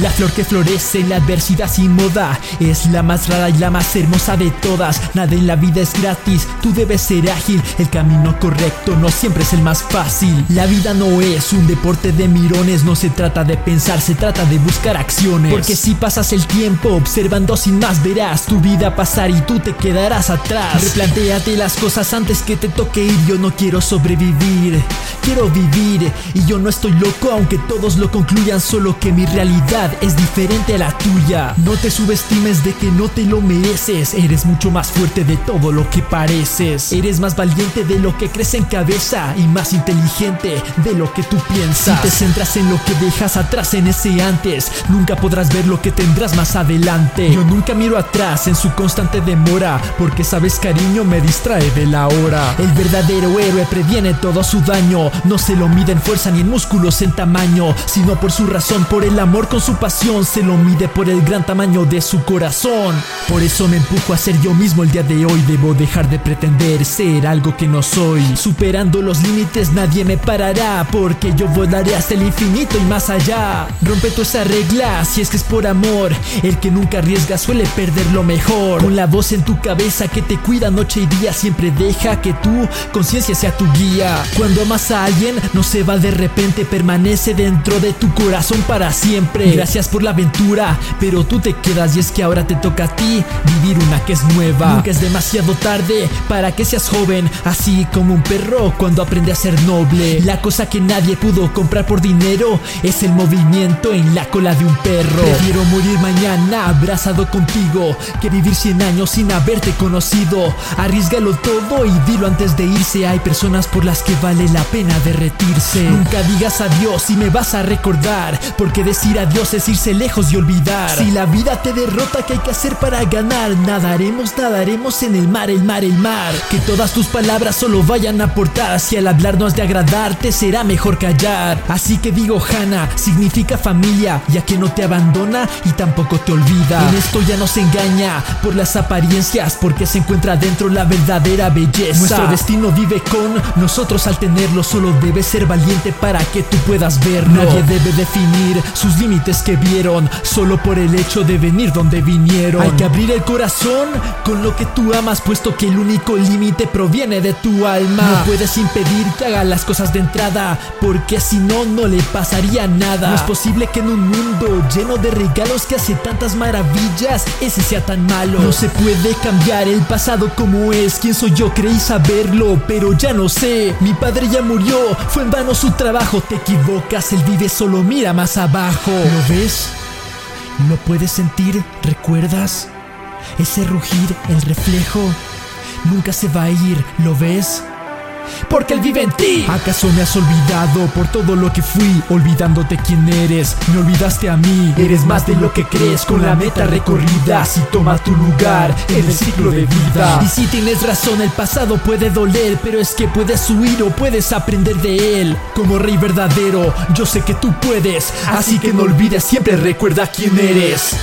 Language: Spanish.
La flor que florece en la adversidad sin moda es la más rara y la más hermosa de todas. Nada en la vida es gratis, tú debes ser ágil. El camino correcto no siempre es el más fácil. La vida no es un deporte de mirones, no se trata de pensar, se trata de buscar acciones. Porque si pasas el tiempo observando sin más, verás tu vida pasar y tú te quedarás atrás. Replantéate las cosas antes que te toque ir. Yo no quiero sobrevivir, quiero vivir. Y yo no estoy loco, aunque todos lo concluyan, solo que mi realidad es diferente a la tuya. No te subestimes de que no te lo mereces. Eres mucho más fuerte de todo lo que pareces. Eres más valiente de lo que crees en cabeza y más inteligente de lo que tú piensas. Si te centras en lo que dejas atrás en ese antes, nunca podrás ver lo que tendrás más adelante. Yo nunca miro atrás en su constante demora, porque sabes cariño me distrae de la hora. El verdadero héroe previene todo su daño, no se lo mide en fuerza ni en músculos en tamaño, sino por su razón, por el amor con su pasión, se lo mide por el gran tamaño de su corazón. Por eso me empujo a ser yo mismo el día de hoy, debo dejar de pretender ser algo que no soy. Superando los límites nadie me parará, porque yo volaré hasta el infinito y más allá. Rompe tu esa regla, si es que es por amor, el que nunca arriesga suele perder lo mejor. Con la voz en tu cabeza que te cuida noche y día, siempre deja que tu conciencia sea tu guía. Cuando amas a alguien, no se va de repente, permanece dentro de tu corazón para siempre. Gracias por la aventura, pero tú te quedas y es que ahora te toca a ti vivir una que es nueva. Nunca es demasiado tarde para que seas joven, así como un perro cuando aprende a ser noble. La cosa que nadie pudo comprar por dinero es el movimiento en la cola de un perro. Prefiero morir mañana abrazado contigo que vivir 100 años sin haberte conocido. Arriesgalo todo y dilo antes de irse. Hay personas por las que vale la pena derretirse. Nunca digas adiós y me vas a recordar, porque decir adiós es irse lejos y olvidar. Si la vida te derrota, ¿qué hay que hacer para ganar? Nadaremos, nadaremos en el mar, el mar, el mar. Que todas tus palabras solo vayan a aportar. Si al hablar no has de agradarte, será mejor callar. Así que digo, Hannah, significa familia, ya que no te abandona y tampoco te olvida. En esto ya no se engaña por las apariencias, porque se encuentra dentro la verdadera belleza. Nuestro destino vive con nosotros al tenerlo, solo debes ser valiente para que tú puedas verlo. Nadie debe definir sus límites que vieron, solo por el hecho de venir donde vinieron. Hay que abrir el corazón con lo que tú amas, puesto que el único límite proviene de tu alma. No puedes impedir que haga las cosas de entrada, porque si no, no le pasaría nada. No es posible que en un mundo lleno de regalos que hace tantas maravillas, ese sea tan malo. No se puede cambiar el pasado como es. ¿Quién soy yo? Creí saberlo, pero ya no sé. Mi padre ya murió, fue en vano su trabajo. Te equivocas, él vive solo, mira más abajo. ¿Lo ves? ¿Lo puedes sentir? ¿Recuerdas? Ese rugir, el reflejo, nunca se va a ir, ¿lo ves? Porque Él vive en ti. ¿Acaso me has olvidado por todo lo que fui, olvidándote quién eres? Me olvidaste a mí, eres más de lo que crees con la meta recorrida. Si toma tu lugar en el ciclo de vida. Y si tienes razón, el pasado puede doler, pero es que puedes huir o puedes aprender de él. Como rey verdadero, yo sé que tú puedes, así que no olvides, siempre recuerda quién eres.